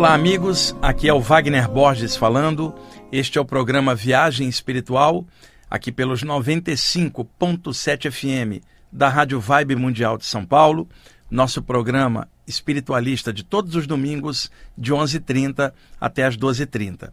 Olá, amigos. Aqui é o Wagner Borges falando. Este é o programa Viagem Espiritual, aqui pelos 95.7 FM da Rádio Vibe Mundial de São Paulo. Nosso programa espiritualista de todos os domingos, de 11h30 até as 12h30.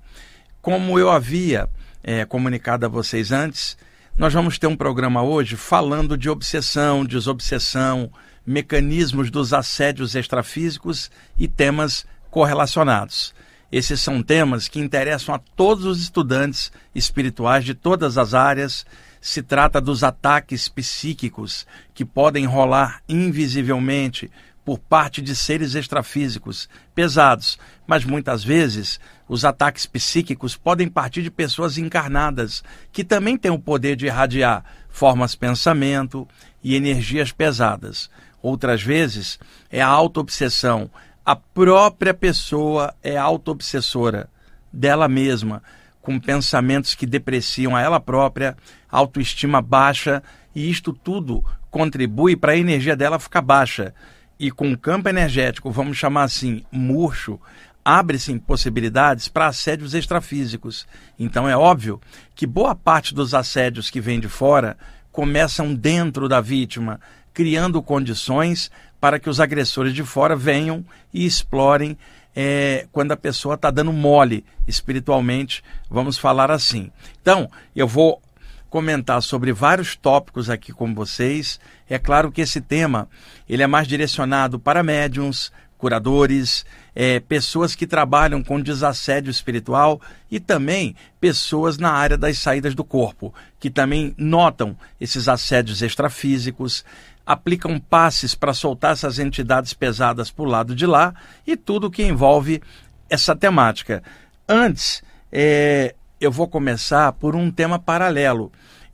Como eu havia é, comunicado a vocês antes, nós vamos ter um programa hoje falando de obsessão, desobsessão, mecanismos dos assédios extrafísicos e temas correlacionados. Esses são temas que interessam a todos os estudantes espirituais de todas as áreas. Se trata dos ataques psíquicos que podem rolar invisivelmente por parte de seres extrafísicos pesados, mas muitas vezes os ataques psíquicos podem partir de pessoas encarnadas que também têm o poder de irradiar formas pensamento e energias pesadas. Outras vezes é a autoobsessão. A própria pessoa é autoobsessora dela mesma, com pensamentos que depreciam a ela própria, autoestima baixa, e isto tudo contribui para a energia dela ficar baixa. E com o campo energético, vamos chamar assim, murcho, abre-se possibilidades para assédios extrafísicos. Então é óbvio que boa parte dos assédios que vêm de fora começam dentro da vítima, criando condições para que os agressores de fora venham e explorem é, quando a pessoa está dando mole espiritualmente, vamos falar assim. Então, eu vou comentar sobre vários tópicos aqui com vocês. É claro que esse tema ele é mais direcionado para médiums, curadores, é, pessoas que trabalham com desassédio espiritual e também pessoas na área das saídas do corpo, que também notam esses assédios extrafísicos, aplicam passes para soltar essas entidades pesadas para o lado de lá e tudo que envolve essa temática. Antes, é, eu vou começar por um tema paralelo.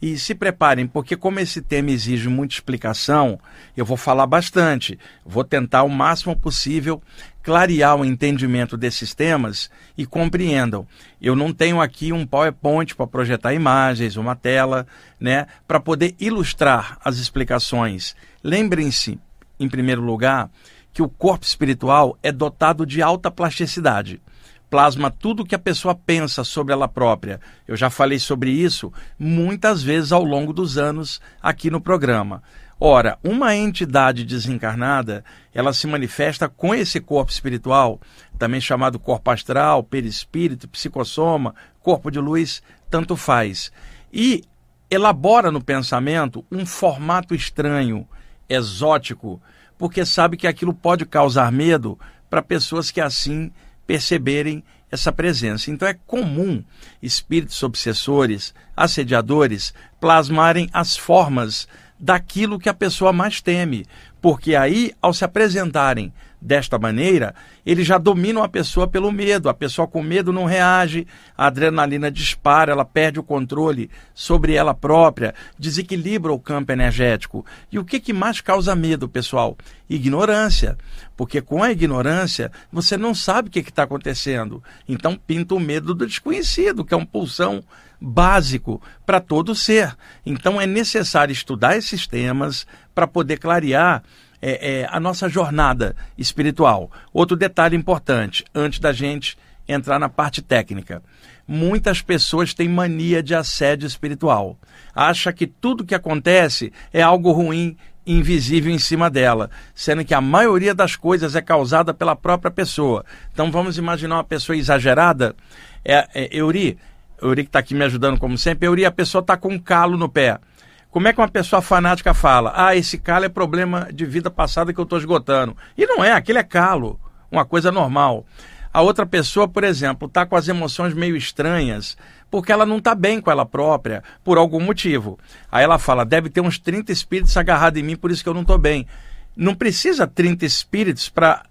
E se preparem, porque como esse tema exige muita explicação, eu vou falar bastante. Vou tentar o máximo possível clarear o entendimento desses temas e compreendam. Eu não tenho aqui um PowerPoint para projetar imagens, uma tela, né, para poder ilustrar as explicações. Lembrem-se, em primeiro lugar, que o corpo espiritual é dotado de alta plasticidade plasma tudo o que a pessoa pensa sobre ela própria. Eu já falei sobre isso muitas vezes ao longo dos anos aqui no programa. Ora, uma entidade desencarnada, ela se manifesta com esse corpo espiritual, também chamado corpo astral, perispírito, psicossoma, corpo de luz, tanto faz. E elabora no pensamento um formato estranho, exótico, porque sabe que aquilo pode causar medo para pessoas que assim perceberem essa presença. Então é comum espíritos obsessores, assediadores, plasmarem as formas daquilo que a pessoa mais teme, porque aí, ao se apresentarem desta maneira, eles já dominam a pessoa pelo medo. A pessoa com medo não reage, a adrenalina dispara, ela perde o controle sobre ela própria, desequilibra o campo energético. E o que, que mais causa medo, pessoal? Ignorância. Porque com a ignorância, você não sabe o que está acontecendo. Então pinta o medo do desconhecido, que é um pulsão básico para todo ser. Então é necessário estudar esses temas para poder clarear é, é, a nossa jornada espiritual. Outro detalhe importante, antes da gente entrar na parte técnica. Muitas pessoas têm mania de assédio espiritual. Acha que tudo que acontece é algo ruim invisível em cima dela, sendo que a maioria das coisas é causada pela própria pessoa. Então vamos imaginar uma pessoa exagerada. É, é, Euri, Euri que está aqui me ajudando como sempre, Euri, a pessoa está com um calo no pé. Como é que uma pessoa fanática fala? Ah, esse calo é problema de vida passada que eu estou esgotando. E não é, aquele é calo, uma coisa normal. A outra pessoa, por exemplo, está com as emoções meio estranhas, porque ela não está bem com ela própria, por algum motivo. Aí ela fala: deve ter uns 30 espíritos agarrados em mim, por isso que eu não estou bem. Não precisa 30 espíritos para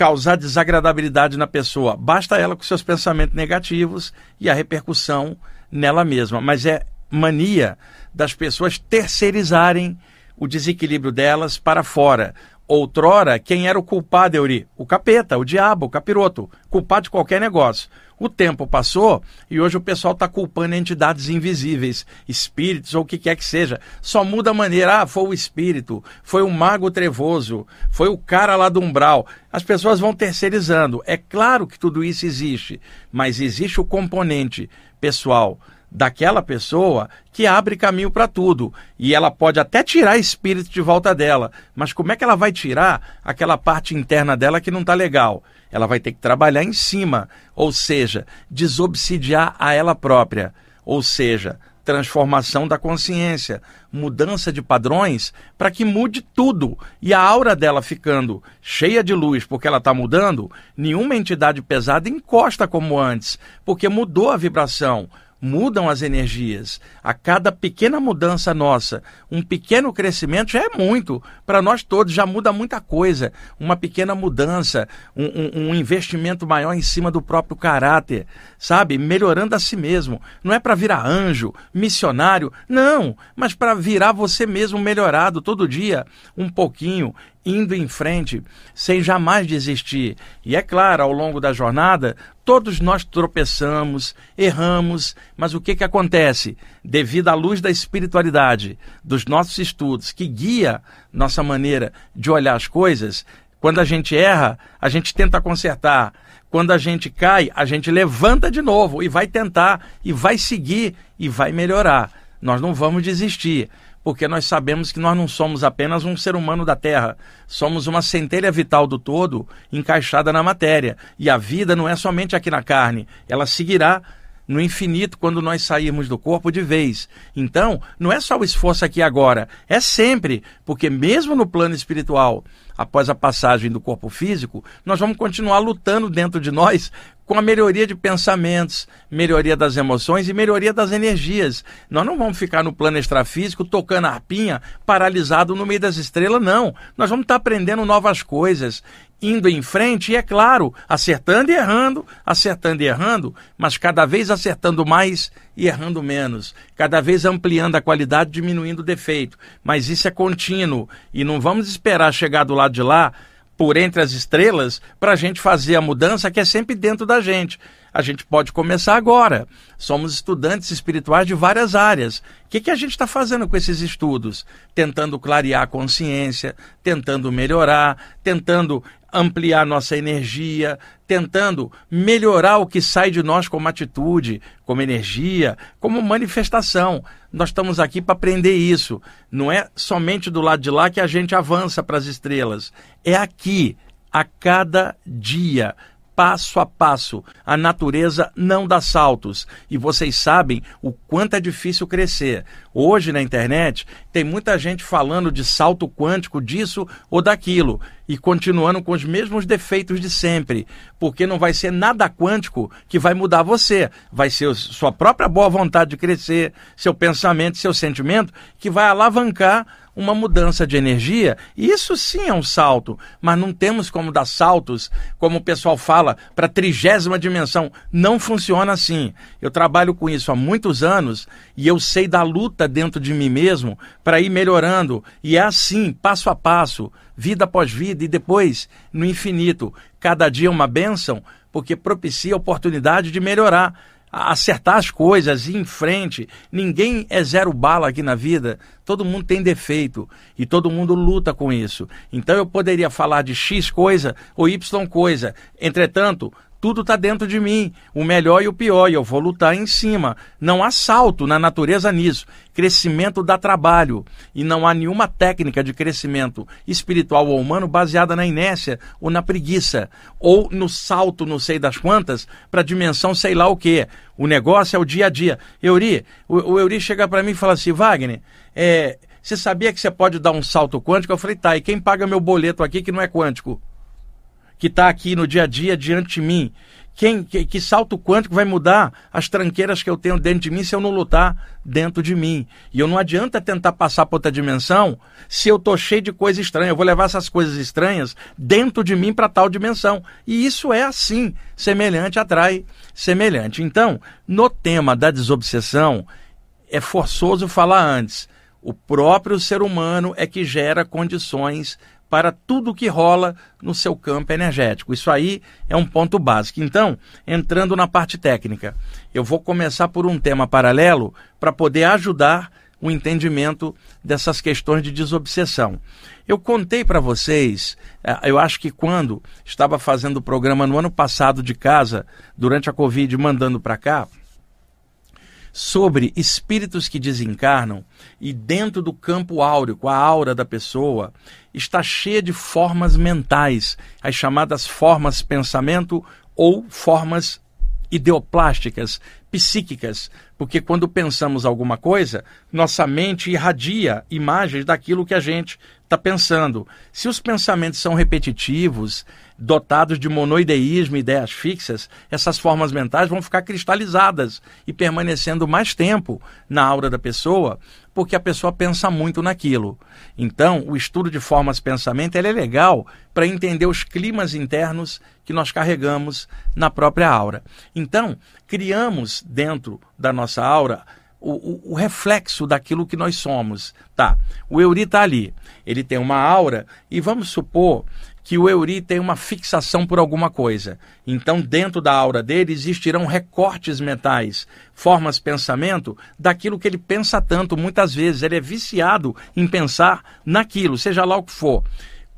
causar desagradabilidade na pessoa. Basta ela com seus pensamentos negativos e a repercussão nela mesma. Mas é mania das pessoas terceirizarem o desequilíbrio delas para fora outrora, quem era o culpado, Euri? O capeta, o diabo, o capiroto, culpado de qualquer negócio. O tempo passou e hoje o pessoal está culpando entidades invisíveis, espíritos ou o que quer que seja. Só muda a maneira. Ah, foi o espírito, foi o mago trevoso, foi o cara lá do umbral. As pessoas vão terceirizando. É claro que tudo isso existe, mas existe o componente pessoal daquela pessoa que abre caminho para tudo. E ela pode até tirar espírito de volta dela, mas como é que ela vai tirar aquela parte interna dela que não está legal? Ela vai ter que trabalhar em cima, ou seja, desobsidiar a ela própria, ou seja, transformação da consciência, mudança de padrões para que mude tudo. E a aura dela ficando cheia de luz porque ela está mudando, nenhuma entidade pesada encosta como antes, porque mudou a vibração mudam as energias. A cada pequena mudança nossa, um pequeno crescimento já é muito. Para nós todos já muda muita coisa. Uma pequena mudança, um, um, um, investimento maior em cima do próprio caráter, sabe? Melhorando a si mesmo. Não é para virar anjo, missionário, não, mas para virar você mesmo melhorado todo dia, um pouquinho indo em frente, sem jamais desistir. E é claro, ao longo da jornada, todos nós tropeçamos, erramos, mas o que, que acontece? Devido à luz da espiritualidade, dos nossos estudos, que guia nossa maneira de olhar as coisas, quando a gente erra, a gente tenta consertar. Quando a gente cai, a gente levanta de novo e vai tentar, e vai seguir, e vai melhorar. Nós não vamos desistir porque nós sabemos que nós não somos apenas um ser humano da Terra, somos uma centelha vital do todo encaixada na matéria. E a vida não é somente aqui na carne, ela seguirá no infinito quando nós sairmos do corpo de vez. Então, não é só o esforço aqui agora, é sempre, porque mesmo no plano espiritual, após a passagem do corpo físico, nós vamos continuar lutando dentro de nós com a melhoria de pensamentos, melhoria das emoções e melhoria das energias. Nós não vamos ficar no plano extrafísico tocando a arpinha, paralisado no meio das estrelas, não. Nós vamos estar aprendendo novas coisas, indo em frente e, é claro, acertando e errando, acertando e errando, mas cada vez acertando mais e errando menos, cada vez ampliando a qualidade, diminuindo o defeito. Mas isso é contínuo e não vamos esperar chegar do lado de lá por entre as estrelas para a gente fazer a mudança que é sempre dentro da gente. A gente pode começar agora. Somos estudantes espirituais de várias áreas. O que, que a gente está fazendo com esses estudos? Tentando clarear a consciência, tentando melhorar, tentando ampliar nossa energia, tentando melhorar o que sai de nós como atitude, como energia, como manifestação. Nós estamos aqui para aprender isso. Não é somente do lado de lá que a gente avança para as estrelas. É aqui, a cada dia passo a passo. A natureza não dá saltos. E vocês sabem o quanto é difícil crescer. Hoje na internet tem muita gente falando de salto quântico disso ou daquilo e continuando com os mesmos defeitos de sempre, porque não vai ser nada quântico que vai mudar você, vai ser sua própria boa vontade de crescer, seu pensamento, seu sentimento que vai alavancar uma mudança de energia, isso sim é um salto, mas não temos como dar saltos, como o pessoal fala, para a trigésima dimensão. Não funciona assim. Eu trabalho com isso há muitos anos e eu sei da luta dentro de mim mesmo para ir melhorando. E é assim, passo a passo, vida após vida, e depois, no infinito. Cada dia é uma bênção, porque propicia a oportunidade de melhorar acertar as coisas, ir em frente. Ninguém é zero bala aqui na vida. Todo mundo tem defeito e todo mundo luta com isso. Então eu poderia falar de X coisa ou Y coisa. Entretanto, tudo está dentro de mim, o melhor e o pior, e eu vou lutar em cima. Não há salto na natureza nisso. Crescimento dá trabalho, e não há nenhuma técnica de crescimento espiritual ou humano baseada na inércia ou na preguiça, ou no salto, não sei das quantas, para dimensão sei lá o quê. O negócio é o dia a dia. Euri, o, o Euri chega para mim e fala assim, Wagner, é, você sabia que você pode dar um salto quântico? Eu falei, tá, e quem paga meu boleto aqui que não é quântico? Que está aqui no dia a dia diante de mim. Quem, que, que, salto quântico vai mudar as tranqueiras que eu tenho dentro de mim se eu não lutar dentro de mim? E eu não adianta tentar passar para outra dimensão se eu estou cheio de coisa estranha. Eu vou levar essas coisas estranhas dentro de mim para tal dimensão. E isso é assim. Semelhante atrai semelhante. Então, no tema da desobsessão, é forçoso falar antes. O próprio ser humano é que gera condições para tudo que rola no seu campo energético. Isso aí é um ponto básico. Então, entrando na parte técnica, eu vou começar por um tema paralelo para poder ajudar o entendimento dessas questões de desobsessão. Eu contei para vocês, eh, eu acho que quando estava fazendo o programa no ano passado de casa, durante a Covid, mandando para cá, sobre espíritos que desencarnam e dentro do campo áureo, com a aura da pessoa, está cheia de formas mentais, as chamadas formas pensamento ou formas ideoplásticas, psíquicas, porque quando pensamos alguma coisa, nossa mente irradia imagens daquilo que a gente está pensando. Se os pensamentos são repetitivos, dotados de monoideísmo, ideias fixas, essas formas mentais vão ficar cristalizadas e permanecendo mais tempo na aura da pessoa, porque a pessoa pensa muito naquilo. Então, o estudo de formas pensamento é legal para entender os climas internos que nós carregamos na própria aura. Então, criamos dentro da nossa aura o, o, o, reflexo daquilo que nós somos. Tá, o Euri está ali, ele tem uma aura, e vamos supor que o Euri tem uma fixação por alguma coisa. Então, dentro da aura dele existirão recortes mentais, formas de pensamento daquilo que ele pensa tanto. Muitas vezes ele é viciado em pensar naquilo, seja lá o que for.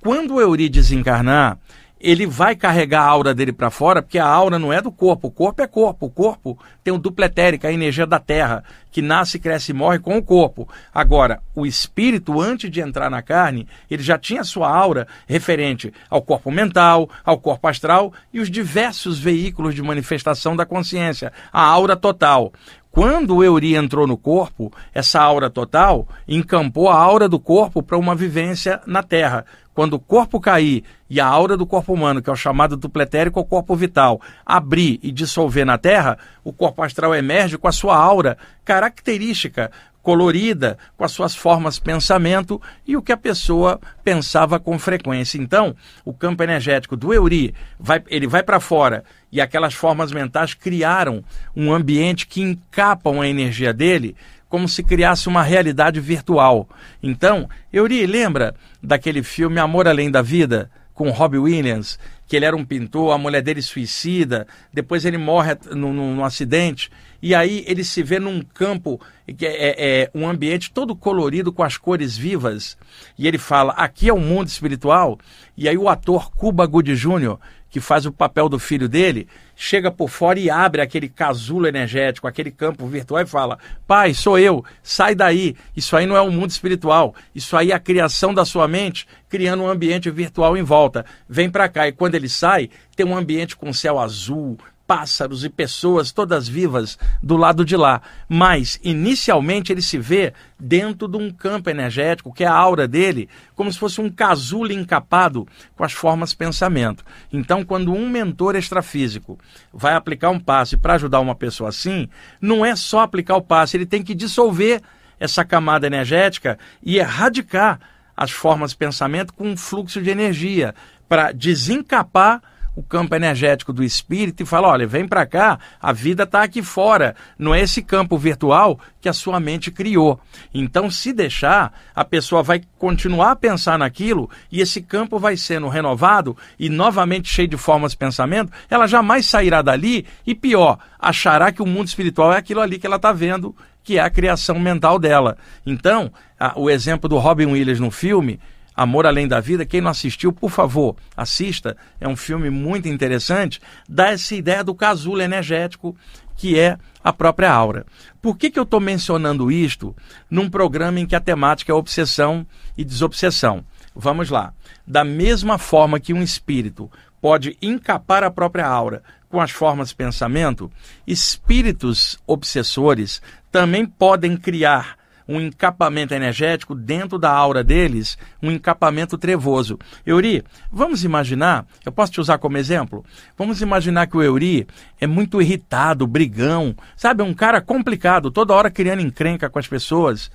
Quando o Euri desencarnar, ele vai carregar a aura dele para fora, porque a aura não é do corpo, o corpo é corpo, o corpo tem o duplo etérico, a energia da terra, que nasce, cresce e morre com o corpo. Agora, o espírito, antes de entrar na carne, ele já tinha sua aura referente ao corpo mental, ao corpo astral e os diversos veículos de manifestação da consciência, a aura total. Quando o Euri entrou no corpo, essa aura total encampou a aura do corpo para uma vivência na Terra. Quando o corpo cair e a aura do corpo humano, que é o chamado dupletérico ou corpo vital, abrir e dissolver na Terra, o corpo astral emerge com a sua aura característica, colorida, com as suas formas pensamento e o que a pessoa pensava com frequência. Então, o campo energético do Euri, vai, ele vai para fora e aquelas formas mentais criaram um ambiente que encapam a energia dele como se criasse uma realidade virtual. Então, Euri, lembra daquele filme Amor Além da Vida? com Robbie Williams, que ele era um pintor, a mulher dele suicida, depois ele morre num, num acidente e aí ele se vê num campo, que é, é, é, um ambiente todo colorido com as cores vivas. E ele fala: aqui é o mundo espiritual. E aí o ator Cuba Gooding Jr., que faz o papel do filho dele, chega por fora e abre aquele casulo energético, aquele campo virtual e fala: Pai, sou eu, sai daí. Isso aí não é o um mundo espiritual. Isso aí é a criação da sua mente, criando um ambiente virtual em volta. Vem para cá. E quando ele sai, tem um ambiente com céu azul, pássaros e pessoas todas vivas do lado de lá. Mas, inicialmente, ele se vê dentro de um campo energético, que é a aura dele, como se fosse um casulo encapado com as formas pensamento. Então, quando um mentor extrafísico vai aplicar um passe para ajudar uma pessoa assim, não é só aplicar o passe, ele tem que dissolver essa camada energética e erradicar as formas pensamento com um fluxo de energia para desencapar o campo energético do espírito e fala: olha, vem para cá, a vida está aqui fora, não é esse campo virtual que a sua mente criou. Então, se deixar, a pessoa vai continuar a pensar naquilo e esse campo vai sendo renovado e novamente cheio de formas de pensamento, ela jamais sairá dali e, pior, achará que o mundo espiritual é aquilo ali que ela está vendo, que é a criação mental dela. Então, a, o exemplo do Robin Williams no filme Amor Além da Vida, quem não assistiu, por favor, assista. É um filme muito interessante. Dá essa ideia do casulo energético que é a própria aura. Por que, que eu estou mencionando isto num programa em que a temática é obsessão e desobsessão? Vamos lá. Da mesma forma que um espírito pode encapar a própria aura com as formas de pensamento, espíritos obsessores também podem criar um encapamento energético dentro da aura deles, um encapamento trevoso. Euri, vamos imaginar, eu posso te usar como exemplo? Vamos imaginar que o Euri é muito irritado, brigão, sabe? Um cara complicado, toda hora criando encrenca com as pessoas.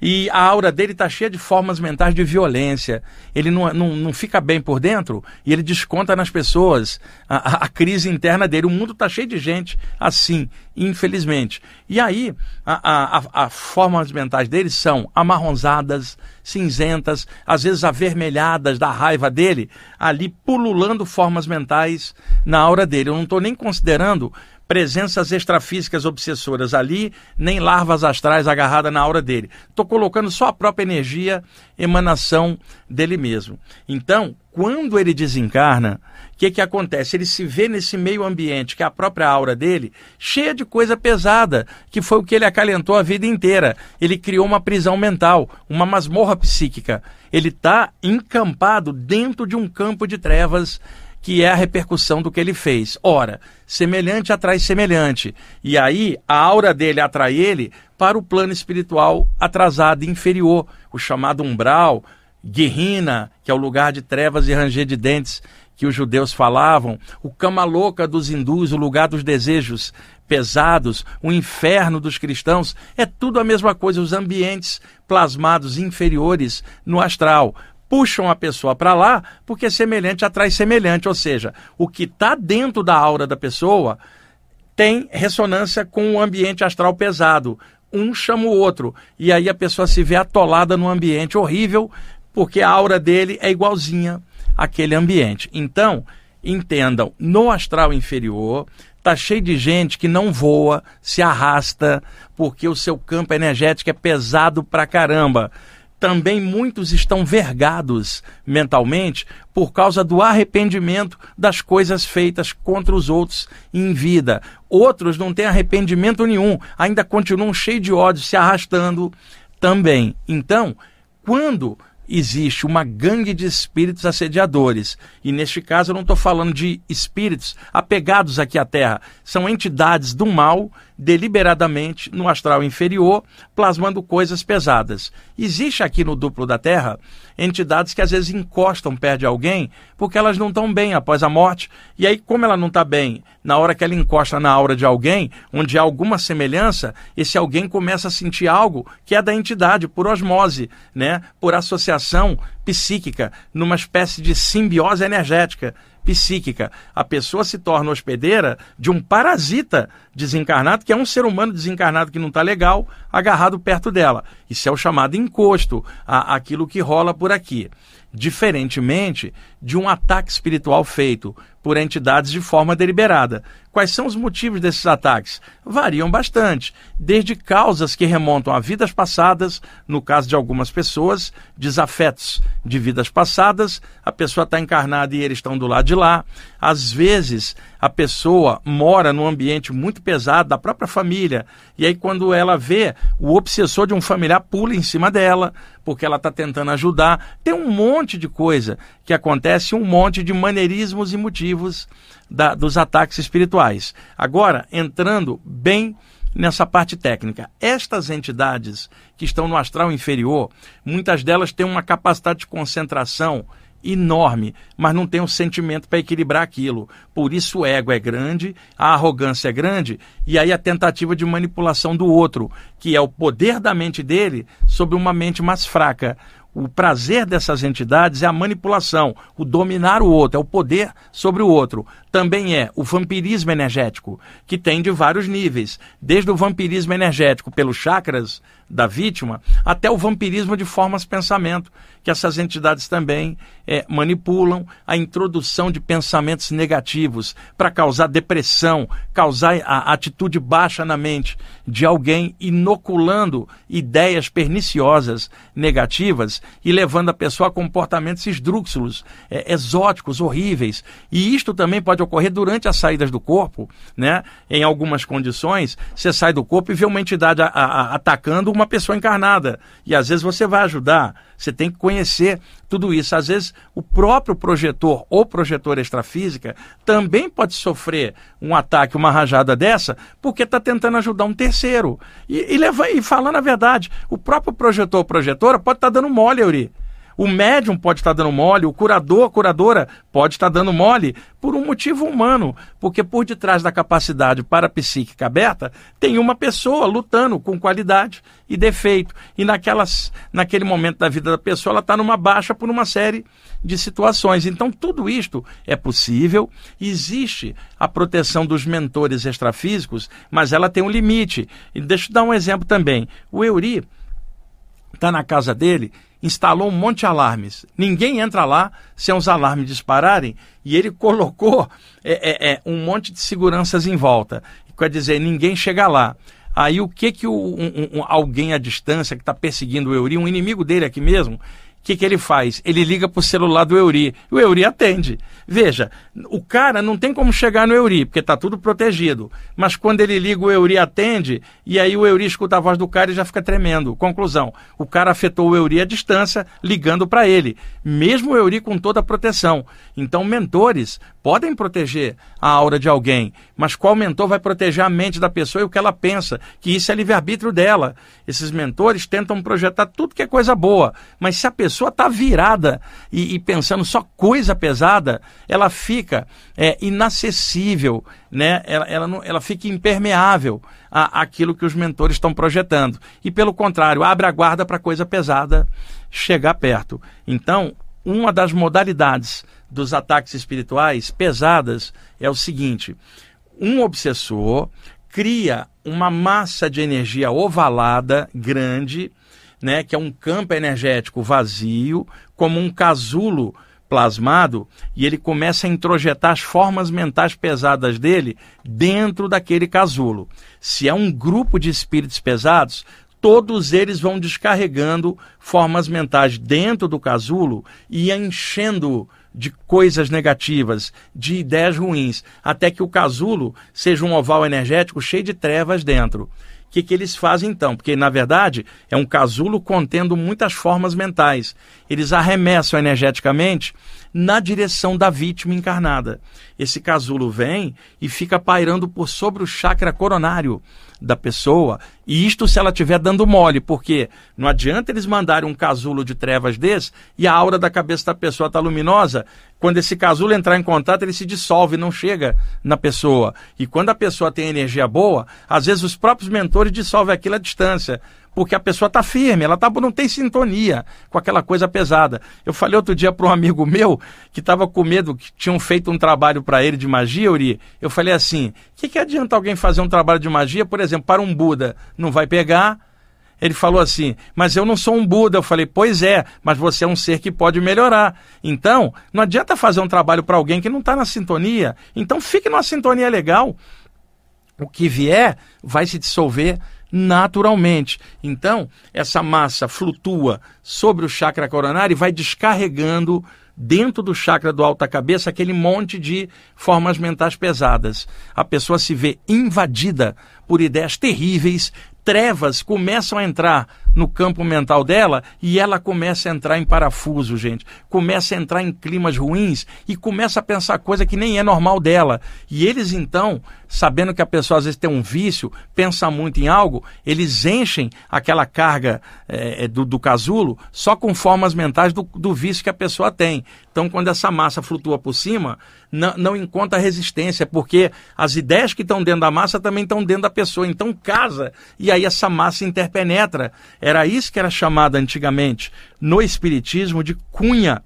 E a aura dele está cheia de formas mentais de violência. Ele não, não, não fica bem por dentro e ele desconta nas pessoas a, a, crise interna dele. O mundo está cheio de gente assim, infelizmente. E aí, a, a, a formas mentais dele são amarronzadas, cinzentas, às vezes avermelhadas da raiva dele, ali pululando formas mentais na aura dele. Eu não estou nem considerando presenças extrafísicas obsessoras ali, nem larvas astrais agarradas na aura dele. Estou colocando só a própria energia, emanação dele mesmo. Então, quando ele desencarna, o que, que acontece? Ele se vê nesse meio ambiente, que é a própria aura dele, cheia de coisa pesada, que foi o que ele acalentou a vida inteira. Ele criou uma prisão mental, uma masmorra psíquica. Ele está encampado dentro de um campo de trevas que é a repercussão do que ele fez. Ora, semelhante atrai semelhante. E aí a aura dele atrai ele para o plano espiritual atrasado inferior, o chamado umbral, guerrina, que é o lugar de trevas e ranger de dentes que os judeus falavam, o cama louca dos hindus, o lugar dos desejos pesados, o inferno dos cristãos, é tudo a mesma coisa, os ambientes plasmados inferiores no astral puxam a pessoa para lá porque semelhante atrai semelhante, ou seja, o que está dentro da aura da pessoa tem ressonância com o ambiente astral pesado. Um chama o outro. E aí a pessoa se vê atolada num ambiente horrível, porque a aura dele é igualzinha àquele ambiente. Então, entendam, no astral inferior, está cheio de gente que não voa, se arrasta, porque o seu campo energético é pesado pra caramba também muitos estão vergados mentalmente por causa do arrependimento das coisas feitas contra os outros em vida. Outros não têm arrependimento nenhum, ainda continuam cheios de ódio, se arrastando também. Então, quando existe uma gangue de espíritos assediadores. E neste caso eu não estou falando de espíritos apegados aqui à Terra. São entidades do mal deliberadamente no astral inferior, plasmando coisas pesadas. Existe aqui no duplo da Terra entidades que às vezes encostam perto de alguém porque elas não estão bem após a morte. E aí, como ela não está bem, na hora que ela encosta na aura de alguém, onde há alguma semelhança, esse alguém começa a sentir algo que é da entidade, por osmose, né? por associação psíquica, numa espécie de simbiose energética psíquica. A pessoa se torna hospedeira de um parasita desencarnado, que é um ser humano desencarnado que não está legal, agarrado perto dela. Isso é o chamado encosto, a, aquilo que rola por aqui. Diferentemente de um ataque espiritual feito por entidades de forma deliberada. Quais são os motivos desses ataques? Variam bastante, desde causas que remontam a vidas passadas, no caso de algumas pessoas, desafetos de vidas passadas, a pessoa está encarnada e eles estão do lado de lá. Às vezes, a pessoa mora num ambiente muito pesado da própria família, e aí, quando ela vê, o obsessor de um familiar pula em cima dela, porque ela está tentando ajudar. Tem um monte de coisa que acontece, um monte de maneirismos e motivos da, dos ataques espirituais. Agora, entrando bem nessa parte técnica. Estas entidades que estão no astral inferior, muitas delas têm uma capacidade de concentração enorme, mas não tem um sentimento para equilibrar aquilo. Por isso o ego é grande, a arrogância é grande, e aí a tentativa de manipulação do outro, que é o poder da mente dele sobre uma mente mais fraca. O prazer dessas entidades é a manipulação, o dominar o outro, é o poder sobre o outro. Também é o vampirismo energético, que tem de vários níveis, desde o vampirismo energético pelos chakras da vítima até o vampirismo de formas pensamento, que essas entidades também é, manipulam a introdução de pensamentos negativos para causar depressão, causar a atitude baixa na mente de alguém, inoculando ideias perniciosas negativas e levando a pessoa a comportamentos esdrúxulos, é, exóticos, horríveis. E isto também pode ocorrer durante as saídas do corpo, né? Em algumas condições, você sai do corpo e vê uma entidade a, a, atacando uma pessoa encarnada. E às vezes você vai ajudar. Você tem que conhecer tudo isso. Às vezes, o próprio projetor ou projetor extrafísica também pode sofrer um ataque, uma rajada dessa, porque está tentando ajudar um terceiro. E, e, leva, e falando a verdade, o próprio projetor ou projetora pode estar tá dando mole, Euri. O médium pode estar dando mole, o curador, a curadora pode estar dando mole por um motivo humano, porque por detrás da capacidade parapsíquica aberta tem uma pessoa lutando com qualidade e defeito. E naquelas, naquele momento da vida da pessoa, ela está numa baixa por uma série de situações. Então, tudo isto é possível. Existe a proteção dos mentores extrafísicos, mas ela tem um limite. E deixa eu dar um exemplo também. O Euri está na casa dele, instalou um monte de alarmes. Ninguém entra lá sem os alarmes dispararem e ele colocou é, é, é, um monte de seguranças em volta. Quer dizer, ninguém chega lá. Aí o que que o, um, um, alguém à distância que está perseguindo o Euri, um inimigo dele aqui mesmo, que, que ele faz? Ele liga para o celular do Euri. O Euri atende. Veja, o cara não tem como chegar no Euri, porque está tudo protegido. Mas quando ele liga, o Euri atende, e aí o Euri escuta a voz do cara e já fica tremendo. Conclusão: o cara afetou o Euri à distância, ligando para ele. Mesmo o Euri com toda a proteção. Então, mentores podem proteger a aura de alguém, mas qual mentor vai proteger a mente da pessoa e o que ela pensa? Que isso é livre-arbítrio dela. Esses mentores tentam projetar tudo que é coisa boa, mas se a pessoa está virada e, e, pensando só coisa pesada, ela fica é, inacessível, né? ela, ela, não, ela fica impermeável à, àquilo que os mentores estão projetando. E pelo contrário, abre a guarda para coisa pesada chegar perto. Então, uma das modalidades dos ataques espirituais pesadas é o seguinte: um obsessor cria uma massa de energia ovalada grande, né, que é um campo energético vazio, como um casulo plasmado, e ele começa a introjetar as formas mentais pesadas dele dentro daquele casulo. Se é um grupo de espíritos pesados, todos eles vão descarregando formas mentais dentro do casulo e enchendo de coisas negativas, de ideias ruins, até que o casulo seja um oval energético cheio de trevas dentro. O que, que eles fazem então? Porque, na verdade, é um casulo contendo muitas formas mentais. Eles arremessam energeticamente na direção da vítima encarnada. Esse casulo vem e fica pairando por sobre o chakra coronário da pessoa, e isto se ela estiver dando mole, porque não adianta eles mandarem um casulo de trevas desse e a aura da cabeça da pessoa está luminosa. Quando esse casulo entrar em contato, ele se dissolve, não chega na pessoa. E quando a pessoa tem energia boa, às vezes os próprios mentores dissolvem aquilo à distância porque a pessoa está firme, ela tá, não tem sintonia com aquela coisa pesada. Eu falei outro dia para um amigo meu que estava com medo, que tinham feito um trabalho para ele de magia, Uri. Eu falei assim: o que, que adianta alguém fazer um trabalho de magia, por exemplo, para um Buda? Não vai pegar. Ele falou assim, mas eu não sou um Buda. Eu falei, pois é, mas você é um ser que pode melhorar. Então, não adianta fazer um trabalho para alguém que não está na sintonia. Então, fique numa sintonia legal. O que vier vai se dissolver naturalmente. Então, essa massa flutua sobre o chakra coronário e vai descarregando dentro do chakra do alta cabeça aquele monte de formas mentais pesadas. A pessoa se vê invadida por ideias terríveis, trevas começam a entrar no campo mental dela e ela começa a entrar em parafuso, gente. Começa a entrar em climas ruins e começa a pensar coisa que nem é normal dela. E eles então, sabendo que a pessoa às vezes tem um vício, pensa muito em algo, eles enchem aquela carga é, do, do casulo só com formas mentais do, do vício que a pessoa tem. Então, quando essa massa flutua por cima, não, não encontra resistência, porque as ideias que estão dentro da massa também estão dentro da pessoa. Então casa e aí essa massa interpenetra. Era isso que era chamado antigamente no Espiritismo de cunha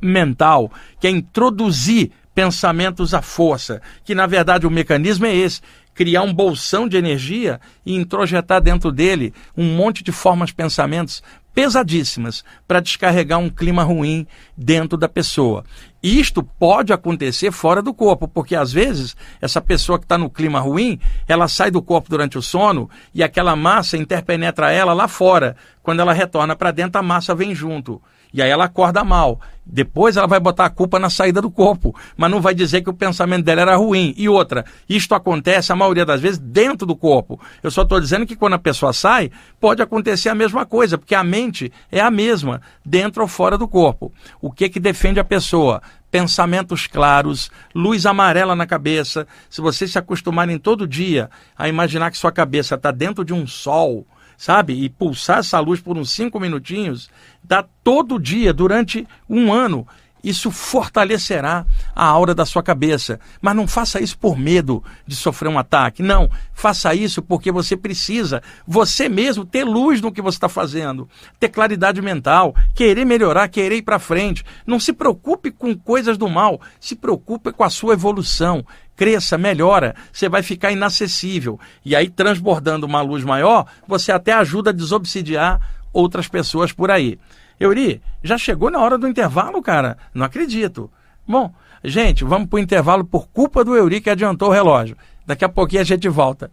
mental, que é introduzir pensamentos à força, que na verdade o mecanismo é esse, criar um bolsão de energia e introjetar dentro dele um monte de formas, pensamentos pesadíssimas para descarregar um clima ruim dentro da pessoa. Isto pode acontecer fora do corpo, porque às vezes essa pessoa que está no clima ruim, ela sai do corpo durante o sono e aquela massa interpenetra ela lá fora. Quando ela retorna para dentro, a massa vem junto. E aí ela acorda mal. Depois ela vai botar a culpa na saída do corpo, mas não vai dizer que o pensamento dela era ruim. E outra, isto acontece a maioria das vezes dentro do corpo. Eu só estou dizendo que quando a pessoa sai, pode acontecer a mesma coisa, porque a mente é a mesma, dentro ou fora do corpo. O que que defende a pessoa? pensamentos claros, luz amarela na cabeça. Se vocês se acostumarem todo dia a imaginar que sua cabeça está dentro de um sol, sabe? E pulsar essa luz por uns cinco minutinhos, dá todo dia, durante um ano. Isso fortalecerá a aura da sua cabeça. Mas não faça isso por medo de sofrer um ataque. Não. Faça isso porque você precisa, você mesmo, ter luz no que você está fazendo, ter claridade mental, querer melhorar, querer ir para frente. Não se preocupe com coisas do mal. Se preocupe com a sua evolução. Cresça, melhora, você vai ficar inacessível. E aí, transbordando uma luz maior, você até ajuda a desobsidiar outras pessoas por aí. Euri, já chegou na hora do intervalo, cara? Não acredito. Bom, gente, vamos para o intervalo por culpa do Euri que adiantou o relógio. Daqui a pouquinho a gente volta.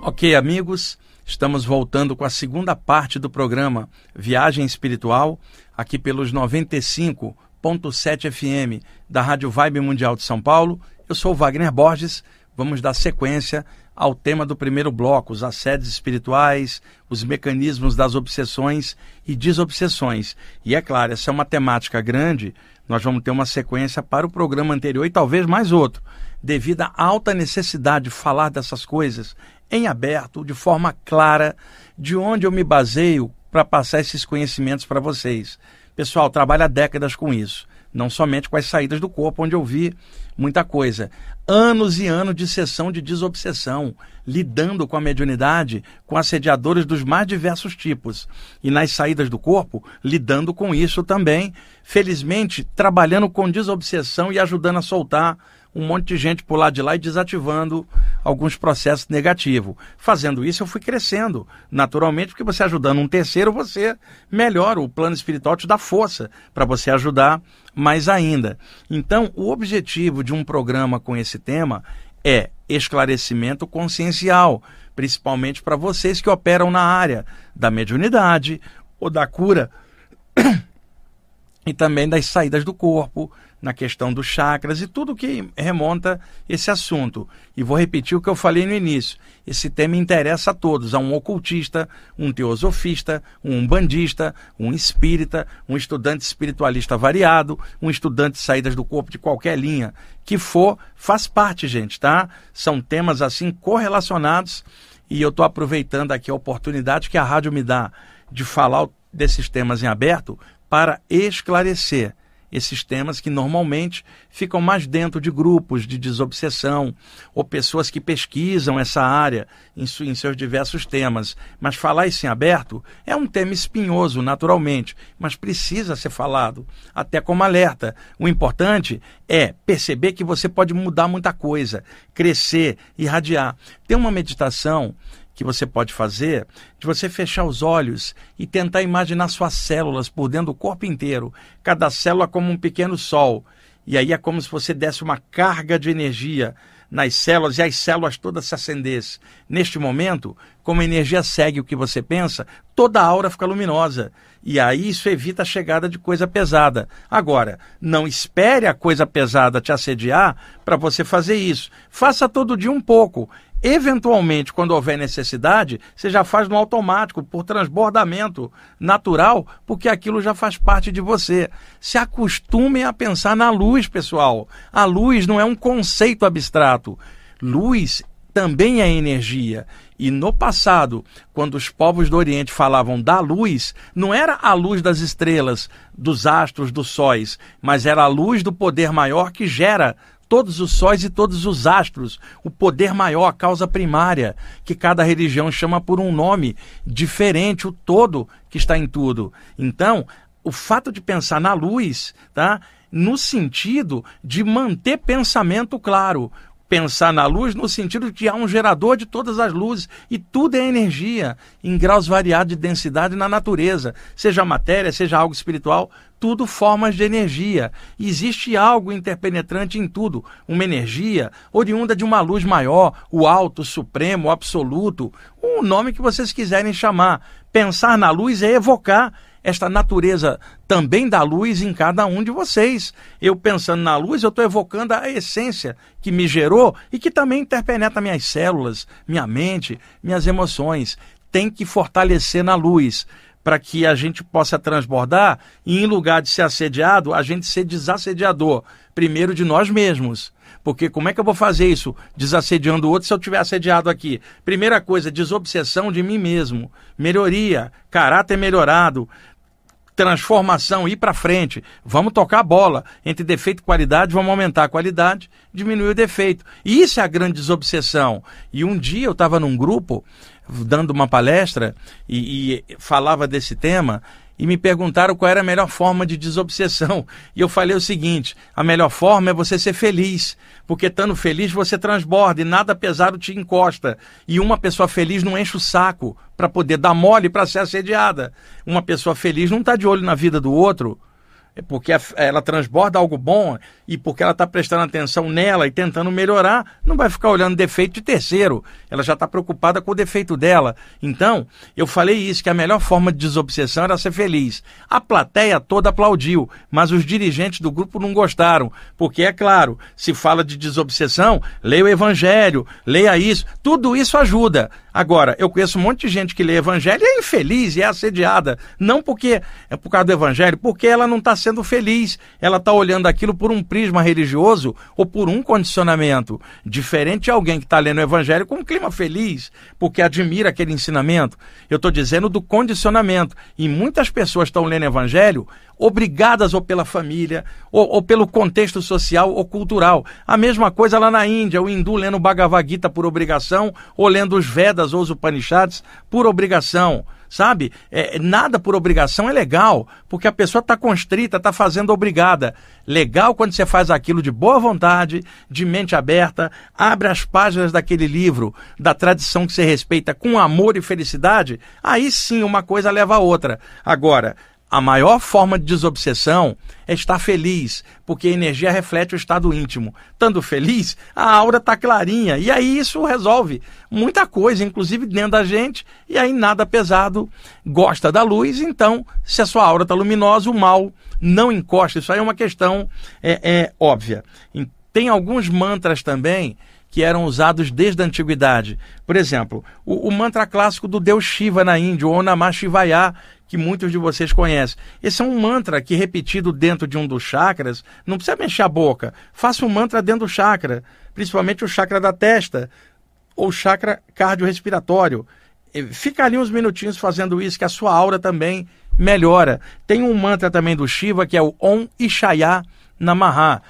Ok, amigos, estamos voltando com a segunda parte do programa Viagem Espiritual, aqui pelos 95.7 FM da Rádio Vibe Mundial de São Paulo. Eu sou Wagner Borges. Vamos dar sequência ao tema do primeiro bloco, os assédios espirituais, os mecanismos das obsessões e desobsessões. E é claro, essa é uma temática grande, nós vamos ter uma sequência para o programa anterior e talvez mais outro, devido à alta necessidade de falar dessas coisas em aberto, de forma clara, de onde eu me baseio para passar esses conhecimentos para vocês. Pessoal, trabalho há décadas com isso, não somente com as saídas do corpo, onde eu vi muita coisa. Anos e anos de sessão de desobsessão, lidando com a mediunidade, com assediadores dos mais diversos tipos. E nas saídas do corpo, lidando com isso também, felizmente, trabalhando com desobsessão e ajudando a soltar um monte de gente por lá de lá e desativando alguns processos negativos. Fazendo isso, eu fui crescendo, naturalmente, porque você ajudando um terceiro, você melhora o plano espiritual, te dá força para você ajudar mais ainda. Então, o objetivo de um programa com esse tema é esclarecimento consciencial, principalmente para vocês que operam na área da mediunidade ou da cura e também das saídas do corpo, na questão dos chakras e tudo que remonta esse assunto. E vou repetir o que eu falei no início. Esse tema interessa a todos, a um ocultista, um teosofista, um bandista, um espírita, um estudante espiritualista variado, um estudante de saídas do corpo de qualquer linha que for, faz parte, gente, tá? São temas assim correlacionados e eu estou aproveitando aqui a oportunidade que a rádio me dá de falar desses temas em aberto para esclarecer esses temas que normalmente ficam mais dentro de grupos de desobsessão ou pessoas que pesquisam essa área em, em seus diversos temas. Mas falar isso em aberto é um tema espinhoso, naturalmente, mas precisa ser falado, até como alerta. O importante é perceber que você pode mudar muita coisa, crescer, irradiar. Tem uma meditação que você pode fazer de você fechar os olhos e tentar imaginar suas células por dentro do corpo inteiro, cada célula como um pequeno sol. E aí é como se você desse uma carga de energia nas células e as células todas se acendessem. Neste momento, como a energia segue o que você pensa, toda a aura fica luminosa. E aí isso evita a chegada de coisa pesada. Agora, não espere a coisa pesada te assediar para você fazer isso. Faça todo dia um pouco. Eventualmente, quando houver necessidade, você já faz no automático, por transbordamento natural, porque aquilo já faz parte de você. Se acostumem a pensar na luz, pessoal. A luz não é um conceito abstrato. Luz também é energia. E no passado, quando os povos do Oriente falavam da luz, não era a luz das estrelas, dos astros, dos sóis, mas era a luz do poder maior que gera todos os sóis e todos os astros, o poder maior, a causa primária, que cada religião chama por um nome diferente, o todo que está em tudo. Então, o fato de pensar na luz, tá? No sentido de manter pensamento claro, pensar na luz no sentido de que há um gerador de todas as luzes e tudo é energia em graus variados de densidade na natureza, seja matéria, seja algo espiritual, tudo formas de energia. Existe algo interpenetrante em tudo, uma energia oriunda de uma luz maior, o alto, o supremo, o absoluto, o nome que vocês quiserem chamar. Pensar na luz é evocar esta natureza também da luz em cada um de vocês. Eu pensando na luz, eu estou evocando a essência que me gerou e que também interpenetra minhas células, minha mente, minhas emoções. Tem que fortalecer na luz. para que a gente possa transbordar e, em lugar de ser assediado, a gente ser desassediador, primeiro de nós mesmos. Porque como é que eu vou fazer isso desassediando o outro se eu tiver assediado aqui? Primeira coisa, desobsessão de mim mesmo, melhoria, caráter melhorado, transformação, ir para frente. Vamos tocar a bola. Entre defeito e qualidade, vamos aumentar a qualidade, diminuir o defeito. E isso é a grande desobsessão. E um dia eu estava num grupo dando uma palestra e, e falava desse tema e me perguntaram qual era a melhor forma de desobsessão. E eu falei o seguinte: a melhor forma é você ser feliz, porque estando feliz você transborda e nada pesado te encosta. E uma pessoa feliz não enche o saco para poder dar mole para ser assediada. Uma pessoa feliz não está de olho na vida do outro porque ela transborda algo bom e porque ela está prestando atenção nela e tentando melhorar, não vai ficar olhando defeito de terceiro. Ela já está preocupada com o defeito dela. Então, eu falei isso, que a melhor forma de desobsessão era ser feliz. A plateia toda aplaudiu, mas os dirigentes do grupo não gostaram, porque, é claro, se fala de desobsessão, leia o evangelho, leia isso, tudo isso ajuda. Agora, eu conheço um monte de gente que lê evangelho e é infeliz e é assediada. Não porque é por causa do evangelho, porque ela não está sendo feliz. Ela está olhando aquilo por um prisma religioso ou por um condicionamento. Diferente de alguém que está lendo o evangelho com um clima feliz, porque admira aquele ensinamento. Eu estou dizendo do condicionamento. E muitas pessoas estão lendo evangelho obrigadas ou pela família, ou, ou, pelo contexto social ou cultural. A mesma coisa lá na Índia, o hindu lendo Bhagavad Gita por obrigação, ou lendo os Vedas ou os Upanishads por obrigação. Sabe? É, nada por obrigação é legal, porque a pessoa está constrita, está fazendo obrigada. Legal quando você faz aquilo de boa vontade, de mente aberta, abre as páginas daquele livro, da tradição que você respeita com amor e felicidade, aí sim uma coisa leva a outra. Agora, a maior forma de desobsessão é estar feliz, porque a energia reflete o estado íntimo. Estando feliz, a aura está clarinha. E aí isso resolve muita coisa, inclusive dentro da gente. E aí nada pesado gosta da luz. Então, se a sua aura está luminosa, o mal não encosta. Isso aí é uma questão é, é óbvia. Tem alguns mantras também que eram usados desde a antiguidade. Por exemplo, o, o mantra clássico do deus Shiva na Índia, o Onamah Shivaya, que muitos de vocês conhecem. Esse é um mantra que, repetido dentro de um dos chakras, não precisa mexer a boca. Faça um mantra dentro do chakra, principalmente o chakra da testa ou chakra cardiorrespiratório. Fica ali uns minutinhos fazendo isso, que a sua aura também melhora. Tem um mantra também do Shiva, que é o Om Ishaya Namaha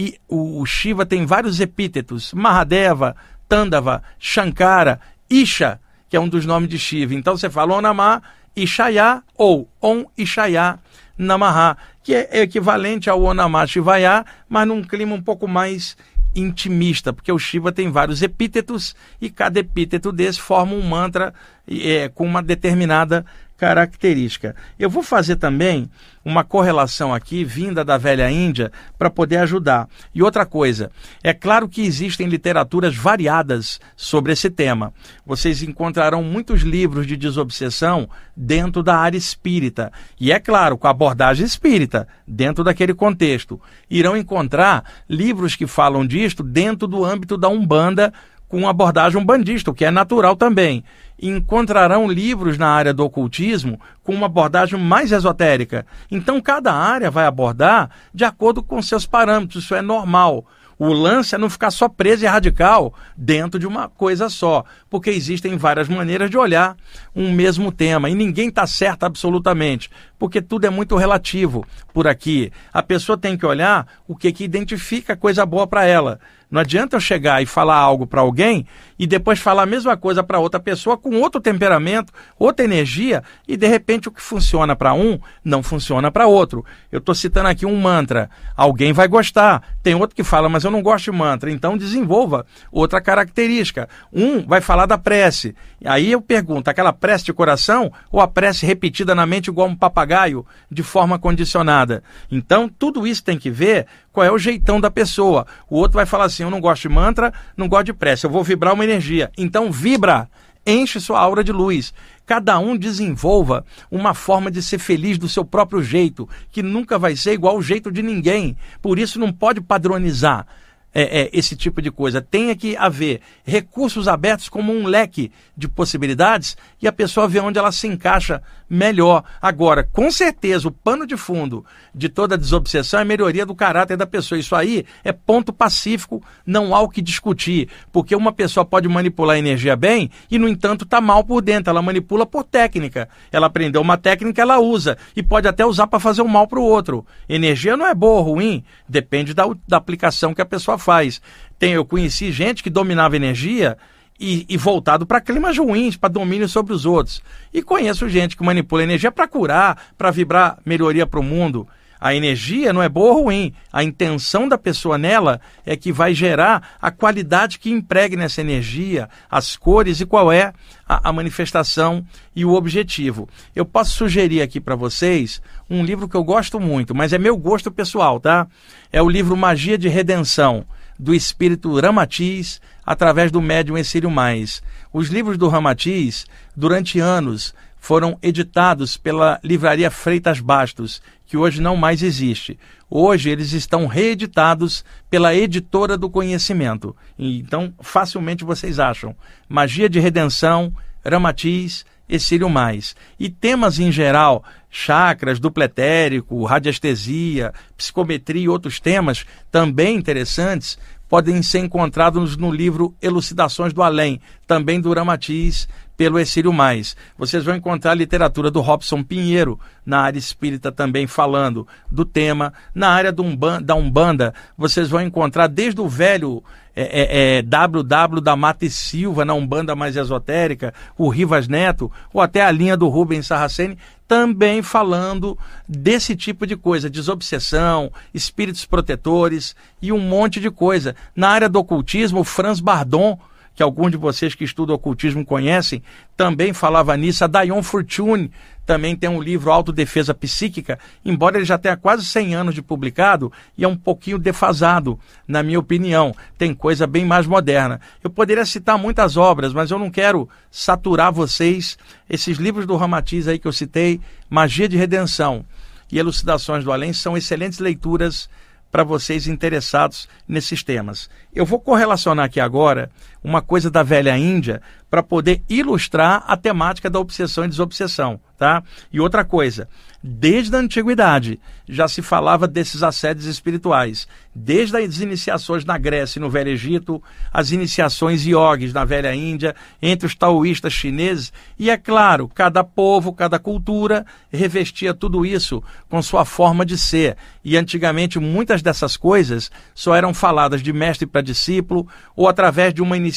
e o, Shiva tem vários epítetos: Mahadeva, Tandava, Shankara, Isha, que é um dos nomes de Shiva. Então você fala Onamá Ishaya ou Om Ishaya Namaha, que é equivalente ao Onamá Shivaya, mas num clima um pouco mais intimista, porque o Shiva tem vários epítetos e cada epíteto desse forma um mantra é, com uma determinada característica. Eu vou fazer também uma correlação aqui, vinda da velha Índia, para poder ajudar. E outra coisa, é claro que existem literaturas variadas sobre esse tema. Vocês encontrarão muitos livros de desobsessão dentro da área espírita. E é claro, com abordagem espírita, dentro daquele contexto. Irão encontrar livros que falam disto dentro do âmbito da Umbanda, com abordagem umbandista, o que é natural também encontrarão livros na área do ocultismo com uma abordagem mais esotérica. Então, cada área vai abordar de acordo com seus parâmetros, isso é normal. O lance é não ficar só preso e radical dentro de uma coisa só, porque existem várias maneiras de olhar um mesmo tema e ninguém está certo absolutamente, porque tudo é muito relativo por aqui. A pessoa tem que olhar o que, que identifica coisa boa para ela. Não adianta eu chegar e falar algo para alguém e depois falar a mesma coisa para outra pessoa com outro temperamento, outra energia e de repente o que funciona para um não funciona para outro. Eu estou citando aqui um mantra. Alguém vai gostar. Tem outro que fala, mas eu não gosto de mantra. Então desenvolva outra característica. Um vai falar da prece. Aí eu pergunto, aquela prece de coração ou a prece repetida na mente igual um papagaio, de forma condicionada? Então tudo isso tem que ver qual é o jeitão da pessoa. O outro vai falar assim: eu não gosto de mantra, não gosto de prece, eu vou vibrar uma energia. Então vibra, enche sua aura de luz. Cada um desenvolva uma forma de ser feliz do seu próprio jeito, que nunca vai ser igual ao jeito de ninguém. Por isso não pode padronizar. É, é, esse tipo de coisa. Tem que haver recursos abertos como um leque de possibilidades e a pessoa vê onde ela se encaixa melhor. Agora, com certeza, o pano de fundo de toda desobsessão é a melhoria do caráter da pessoa. Isso aí é ponto pacífico, não há o que discutir. Porque uma pessoa pode manipular a energia bem e, no entanto, está mal por dentro. Ela manipula por técnica. Ela aprendeu uma técnica, ela usa. E pode até usar para fazer um mal para o outro. Energia não é boa ou ruim, depende da, da aplicação que a pessoa faz. Tem, eu conheci gente que dominava energia e, e voltado para climas ruins, para domínio sobre os outros. E conheço gente que manipula energia para curar, para vibrar melhoria para o mundo. A energia não é boa ou ruim. A intenção da pessoa nela é que vai gerar a qualidade que empregue nessa energia, as cores e qual é a, a manifestação e o objetivo. Eu posso sugerir aqui para vocês um livro que eu gosto muito, mas é meu gosto pessoal, tá? É o livro Magia de Redenção do espírito Ramatiz através do médium Exílio Mais. Os livros do Ramatiz, durante anos, foram editados pela livraria Freitas Bastos, que hoje não mais existe. Hoje eles estão reeditados pela editora do conhecimento. Então, facilmente vocês acham. Magia de Redenção, Ramatiz, Exílio Mais. E temas em geral, chakras, dupletérico, radiestesia, psicometria e outros temas também interessantes, podem ser encontrados no livro Elucidações do Além, também do Ramatiz, pelo Exílio Mais. Vocês vão encontrar a literatura do Robson Pinheiro, na área espírita também falando do tema. Na área do Umbanda, da Umbanda, vocês vão encontrar desde o velho é, é, é, WW da Mata e Silva, na Umbanda mais esotérica, o Rivas Neto, ou até a linha do Rubens Sarraceni, também falando desse tipo de coisa, desobsessão, espíritos protetores e um monte de coisa. Na área do ocultismo, Franz Bardon que alguns de vocês que estudam ocultismo conhecem, também falava nisso. A Dion Fortune também tem um livro Autodefesa Psíquica, embora ele já tenha quase 100 anos de publicado e é um pouquinho defasado, na minha opinião. Tem coisa bem mais moderna. Eu poderia citar muitas obras, mas eu não quero saturar vocês. Esses livros do Ramatiz aí que eu citei, Magia de Redenção e Elucidações do Além, são excelentes leituras para vocês interessados nesses temas. Eu vou correlacionar aqui agora uma coisa da velha Índia para poder ilustrar a temática da obsessão e desobsessão, tá? E outra coisa, Desde a antiguidade já se falava desses assédios espirituais. Desde as iniciações na Grécia e no Velho Egito, as iniciações iogues na Velha Índia, entre os taoístas chineses. E é claro, cada povo, cada cultura revestia tudo isso com sua forma de ser. E antigamente muitas dessas coisas só eram faladas de mestre para discípulo ou através de uma iniciação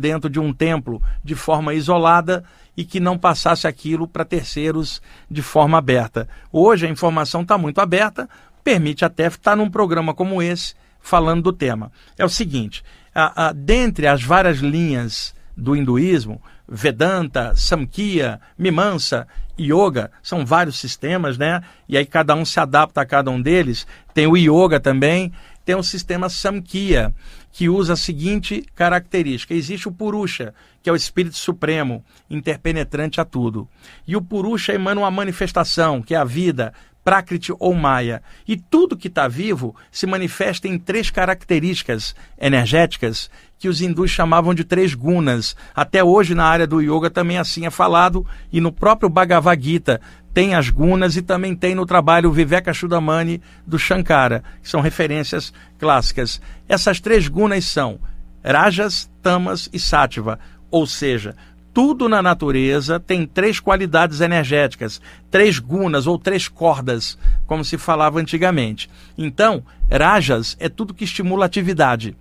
dentro de um templo de forma isolada e que não passasse aquilo para terceiros de forma aberta. Hoje a informação está muito aberta, permite até estar num programa como esse falando do tema. É o seguinte: a, a, dentre as várias linhas do hinduísmo, Vedanta, Samkhya, Mimamsa, Yoga, são vários sistemas, né? E aí cada um se adapta a cada um deles. Tem o Yoga também, tem o sistema Samkhya, que usa a seguinte característica: existe o Purusha, que é o Espírito Supremo, interpenetrante a tudo. E o Purusha emana uma manifestação, que é a vida, Prakriti ou Maya. E tudo que está vivo se manifesta em três características energéticas que os hindus chamavam de três gunas. Até hoje, na área do yoga, também assim é falado, e no próprio Bhagavad Gita tem as gunas e também tem no trabalho Viveka Chudamani do Shankara, que são referências clássicas. Essas três gunas são Rajas, Tamas e Sattva, ou seja, tudo na natureza tem três qualidades energéticas, três gunas ou três cordas, como se falava antigamente. Então, rajas é tudo que estimula atividade.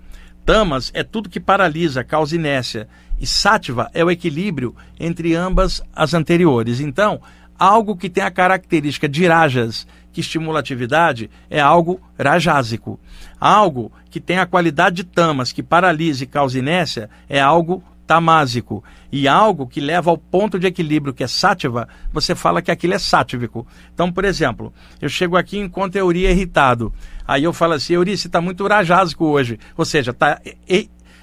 Tamas é tudo que paralisa, causa inércia. E sattva é o equilíbrio entre ambas as anteriores. Então, algo que tem a característica de rajas, que estimula a atividade, é algo rajásico. Algo que tem a qualidade de tamas, que paralisa e causa inércia, é algo tamásico. E algo que leva ao ponto de equilíbrio, que é sátiva, você fala que aquilo é sátivico. Então, por exemplo, eu chego aqui e encontro Euri irritado. Aí eu falo assim, Euri, você está muito rajásico hoje. Ou seja, está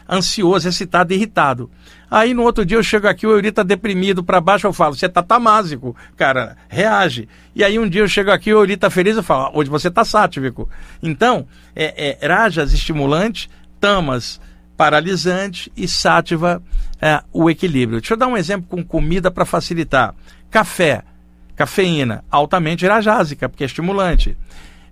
ansioso, excitado, irritado. Aí no outro dia eu chego aqui, o Euri está deprimido para baixo, eu falo, você está tamásico, cara, reage. E aí um dia eu chego aqui, o Euri está feliz, eu falo, hoje você está sátivico. Então, é, é, rajas estimulante, tamas paralisante e sátiva é, o equilíbrio. Deixa eu dar um exemplo com comida para facilitar. Café. Cafeína, altamente irajásica, porque é estimulante.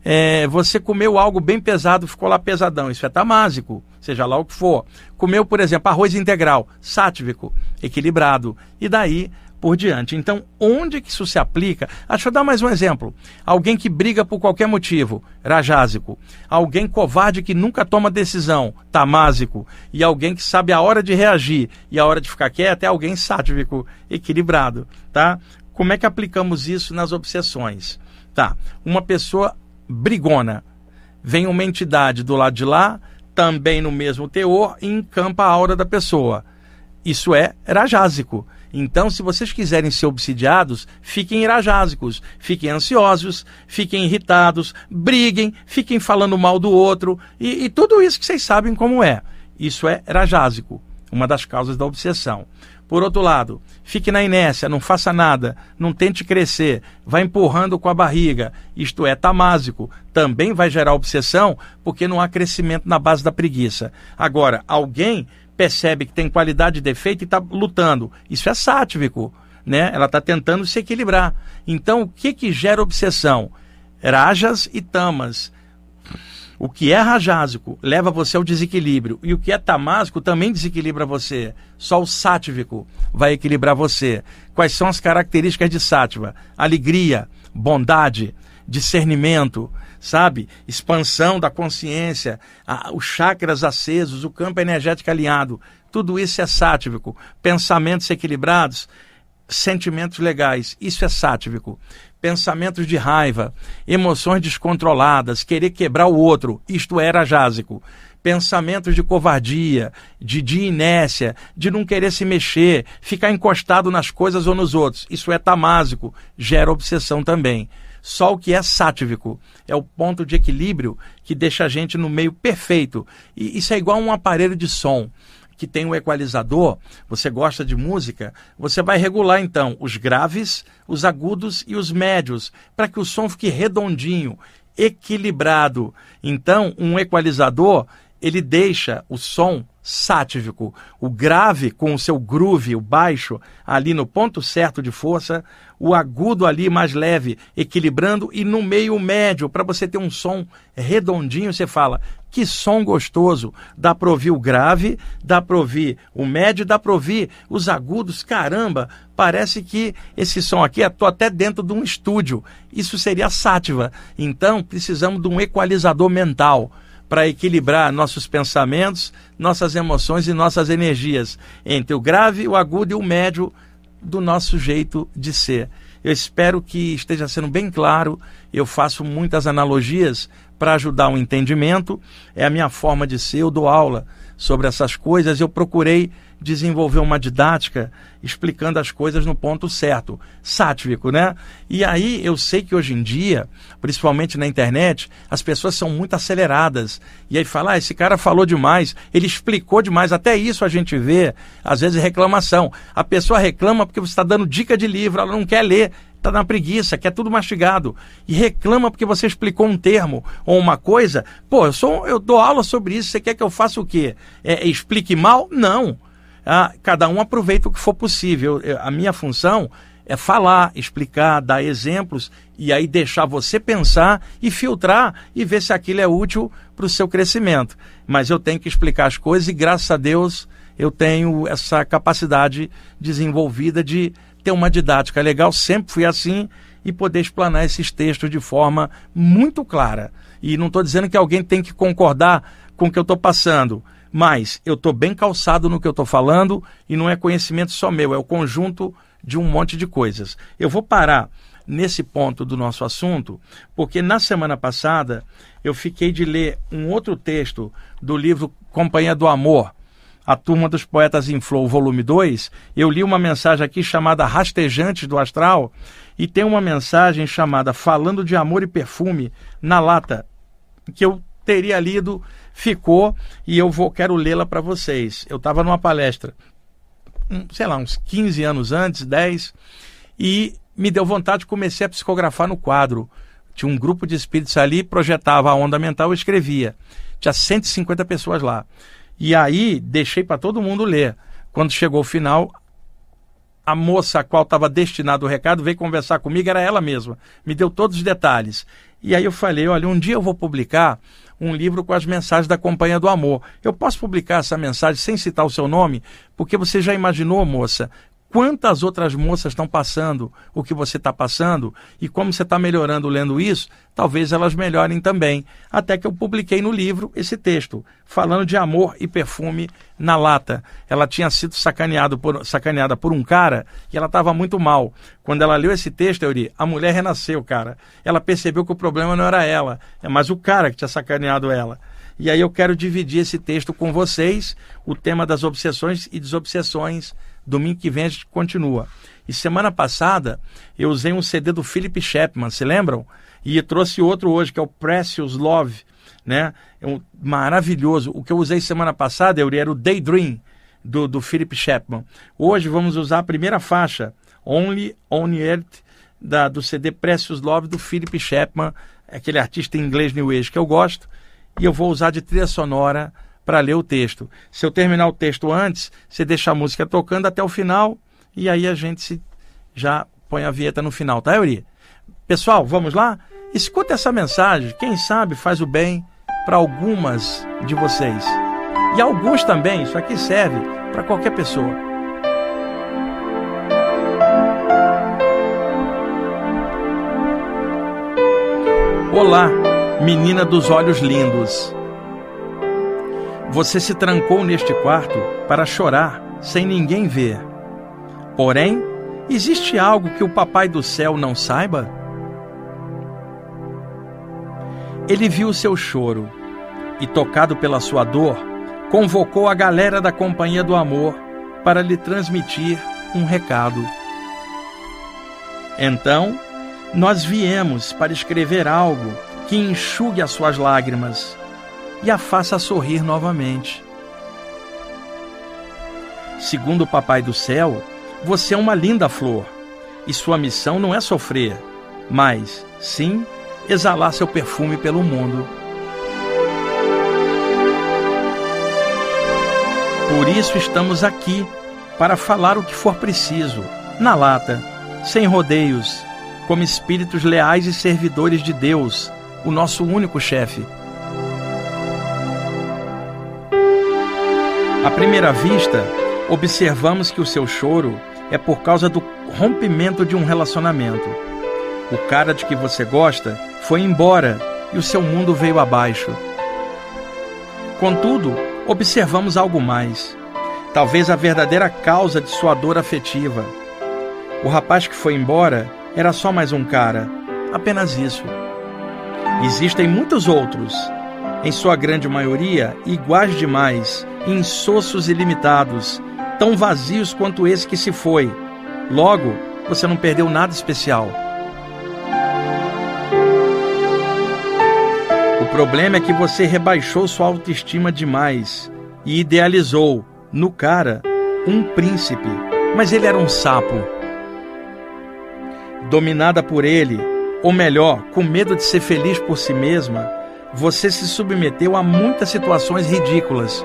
É, você comeu algo bem pesado, ficou lá pesadão, isso é tamásico, seja lá o que for. Comeu, por exemplo, arroz integral, sátivico, equilibrado. E daí por diante. Então, onde que isso se aplica? Ah, deixa eu dar mais um exemplo. Alguém que briga por qualquer motivo, rajásico. Alguém covarde que nunca toma decisão, tamásico. E alguém que sabe a hora de reagir e a hora de ficar quieto é alguém sátivico, equilibrado, tá? Como é que aplicamos isso nas obsessões? Tá, uma pessoa brigona, vem uma entidade do lado de lá, também no mesmo teor, encampa a aura da pessoa. Isso é rajásico. Então, se vocês quiserem ser obsidiados, fiquem irajásicos, fiquem ansiosos, fiquem irritados, briguem, fiquem falando mal do outro e, e tudo isso que vocês sabem como é. Isso é rajásico, uma das causas da obsessão. Por outro lado, fique na inércia, não faça nada, não tente crescer, vá empurrando com a barriga, isto é tamásico, também vai gerar obsessão, porque não há crescimento na base da preguiça. Agora, alguém percebe que tem qualidade e defeito e está lutando. Isso é sátivico, né? Ela está tentando se equilibrar. Então, o que que gera obsessão? Rajas e tamas. O que é rajásico leva você ao desequilíbrio. E o que é tamásico também desequilibra você. Só o sátivico vai equilibrar você. Quais são as características de sátiva? Alegria, bondade, discernimento, sabe? Expansão da consciência, a, os chakras acesos, o campo energético alinhado. Tudo isso é sátivico. Pensamentos equilibrados, sentimentos legais. Isso é sátivico. Pensamentos de raiva, emoções descontroladas, querer quebrar o outro. Isto era jásico pensamentos de covardia, de, de inércia, de não querer se mexer, ficar encostado nas coisas ou nos outros. Isso é tamásico, gera obsessão também. Só o que é sátivico é o ponto de equilíbrio que deixa a gente no meio perfeito. E isso é igual a um aparelho de som que tem um equalizador, você gosta de música, você vai regular então os graves, os agudos e os médios, para que o som fique redondinho, equilibrado. Então, um equalizador, ele deixa o som sátivico, o grave com o seu groove, o baixo ali no ponto certo de força, o agudo ali mais leve, equilibrando e no meio médio, para você ter um som redondinho, você fala, que som gostoso, dá para ouvir o grave, dá para ouvir o médio, dá para ouvir os agudos, caramba, parece que esse som aqui, estou até dentro de um estúdio, isso seria sátiva, então precisamos de um equalizador mental, para equilibrar nossos pensamentos, nossas emoções e nossas energias entre o grave, o agudo e o médio do nosso jeito de ser. Eu espero que esteja sendo bem claro. Eu faço muitas analogias para ajudar o entendimento. É a minha forma de ser. Eu dou aula sobre essas coisas. Eu procurei desenvolver uma didática explicando as coisas no ponto certo, sátivico, né? E aí eu sei que hoje em dia, principalmente na internet, as pessoas são muito aceleradas. E aí fala, ah, esse cara falou demais, ele explicou demais. Até isso a gente vê, às vezes, reclamação. A pessoa reclama porque você está dando dica de livro, ela não quer ler, está na preguiça, quer tudo mastigado. E reclama porque você explicou um termo ou uma coisa. Pô, eu, sou, eu dou aula sobre isso, você quer que eu faça o quê? É, explique mal? Não ah, cada um aproveita o que for possível. Eu, a minha função é falar, explicar, dar exemplos e aí deixar você pensar e filtrar e ver se aquilo é útil para o seu crescimento. Mas eu tenho que explicar as coisas e graças a Deus eu tenho essa capacidade desenvolvida de ter uma didática legal, sempre fui assim e poder explanar esses textos de forma muito clara. E não estou dizendo que alguém tem que concordar com o que eu estou passando mas eu estou bem calçado no que eu estou falando e não é conhecimento só meu, é o conjunto de um monte de coisas. Eu vou parar nesse ponto do nosso assunto, porque na semana passada eu fiquei de ler um outro texto do livro Companhia do Amor, a Turma dos Poetas em Flow, volume 2. Eu li uma mensagem aqui chamada Rastejantes do Astral e tem uma mensagem chamada Falando de Amor e Perfume na Lata, que eu teria lido ficou e eu vou quero lê-la para vocês. Eu estava numa palestra, sei lá, uns 15 anos antes, 10, e me deu vontade, comecei a psicografar no quadro. Tinha um grupo de espíritos ali, projetava a onda mental, eu escrevia. Tinha 150 pessoas lá. E aí deixei para todo mundo ler. Quando chegou o final, a moça a qual estava destinado o recado veio conversar comigo, era ela mesma. Me deu todos os detalhes. E aí eu falei: olha, um dia eu vou publicar um livro com as mensagens da Companhia do Amor. Eu posso publicar essa mensagem sem citar o seu nome? Porque você já imaginou, moça, quantas outras moças estão passando o que você está passando e como você está melhorando lendo isso, talvez elas melhorem também. Até que eu publiquei no livro esse texto, falando de amor e perfume na lata. Ela tinha sido sacaneado por, sacaneada por um cara e ela estava muito mal. Quando ela leu esse texto, eu li, a mulher renasceu, cara. Ela percebeu que o problema não era ela, é mais o cara que tinha sacaneado ela. E aí eu quero dividir esse texto com vocês, o tema das obsessões e desobsessões Domingo que vem a gente continua. E semana passada eu usei um CD do Philip Chapman, se lembram? E trouxe outro hoje, que é o Precious Love, né? É um maravilhoso. O que eu usei semana passada, Euri, era o Daydream, do, do Philip Chapman. Hoje vamos usar a primeira faixa, Only on Earth, da, do CD Precious Love, do Philip Chapman, aquele artista inglês New Age que eu gosto. E eu vou usar de trilha sonora para ler o texto. Se eu terminar o texto antes, você deixa a música tocando até o final e aí a gente se, já põe a vinheta no final, tá, Euri? Pessoal, vamos lá? Escuta essa mensagem, quem sabe faz o bem para algumas de vocês. E alguns também, isso aqui serve para qualquer pessoa. Olá, menina dos olhos lindos. Você se trancou neste quarto para chorar sem ninguém ver. Porém, existe algo que o Papai do Céu não saiba? Ele viu seu choro e, tocado pela sua dor, convocou a galera da Companhia do Amor para lhe transmitir um recado. Então, nós viemos para escrever algo que enxugue as suas lágrimas e a faça sorrir novamente. Segundo o Papai do Céu, você é uma linda flor e sua missão não é sofrer, mas, sim, exalar seu perfume pelo mundo. Por isso estamos aqui, para falar o que for preciso, na lata, sem rodeios, como espíritos leais e servidores de Deus, o nosso único chefe. À primeira vista, observamos que o seu choro é por causa do rompimento de um relacionamento. O cara de que você gosta foi embora e o seu mundo veio abaixo. Contudo, observamos algo mais. Talvez a verdadeira causa de sua dor afetiva. O rapaz que foi embora era só mais um cara, apenas isso. Existem muitos outros, em sua grande maioria iguais demais insossos ilimitados, tão vazios quanto esse que se foi. Logo, você não perdeu nada especial. O problema é que você rebaixou sua autoestima demais e idealizou, no cara, um príncipe, mas ele era um sapo. Dominada por ele, ou melhor, com medo de ser feliz por si mesma, você se submeteu a muitas situações ridículas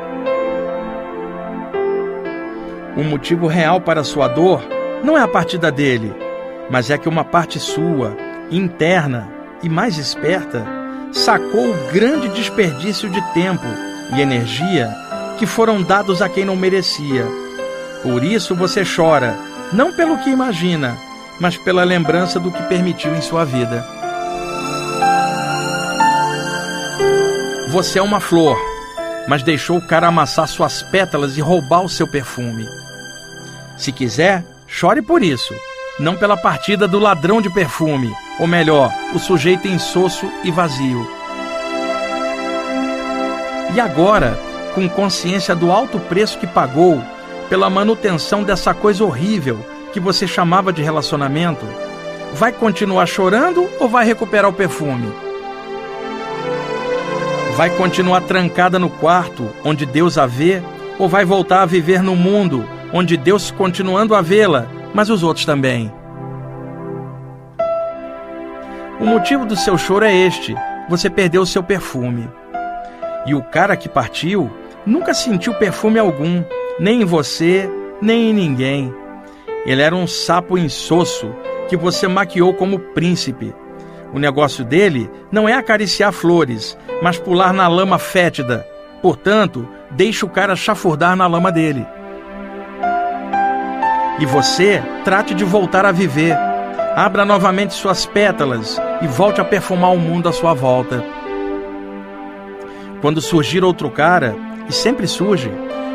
o motivo real para sua dor não é a partida dele, mas é que uma parte sua, interna e mais esperta, sacou o grande desperdício de tempo e energia que foram dados a quem não merecia. Por isso você chora, não pelo que imagina, mas pela lembrança do que permitiu em sua vida. Você é uma flor, mas deixou o cara amassar suas pétalas e roubar o seu perfume. Se quiser, chore por isso, não pela partida do ladrão de perfume, ou melhor, o sujeito insosso e vazio. E agora, com consciência do alto preço que pagou pela manutenção dessa coisa horrível que você chamava de relacionamento, vai continuar chorando ou vai recuperar o perfume? Vai continuar trancada no quarto onde Deus a vê ou vai voltar a viver no mundo onde Deus continuando a vê-la, mas os outros também. O motivo do seu choro é este: você perdeu seu perfume. E o cara que partiu nunca sentiu perfume algum, nem em você, nem em ninguém. Ele era um sapo insosso que você maquiou como príncipe. O negócio dele não é acariciar flores, mas pular na lama fétida. Portanto, deixe o cara chafurdar na lama dele. E você trate de voltar a viver. Abra novamente suas pétalas e volte a perfumar o mundo à sua volta. Quando surgir outro cara, e sempre surge,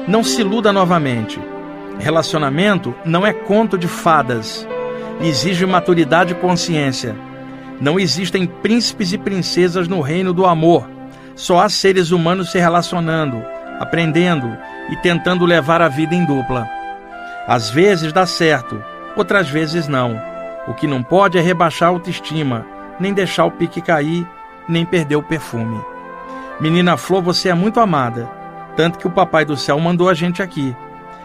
não se iluda novamente. Relacionamento não é conto de fadas. Exige maturidade e consciência. Não existem príncipes e princesas no reino do amor. Só há seres humanos se relacionando, aprendendo e tentando levar a vida em dupla. Às vezes dá certo, outras vezes não. O que não pode é rebaixar a autoestima, nem deixar o pique cair, nem perder o perfume. Menina Flor, você é muito amada, tanto que o Papai do Céu mandou a gente aqui.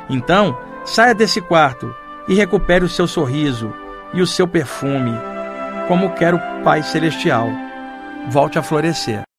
Então, saia desse quarto e recupere o seu sorriso e o seu perfume, como quer o Pai Celestial. Volte a florescer.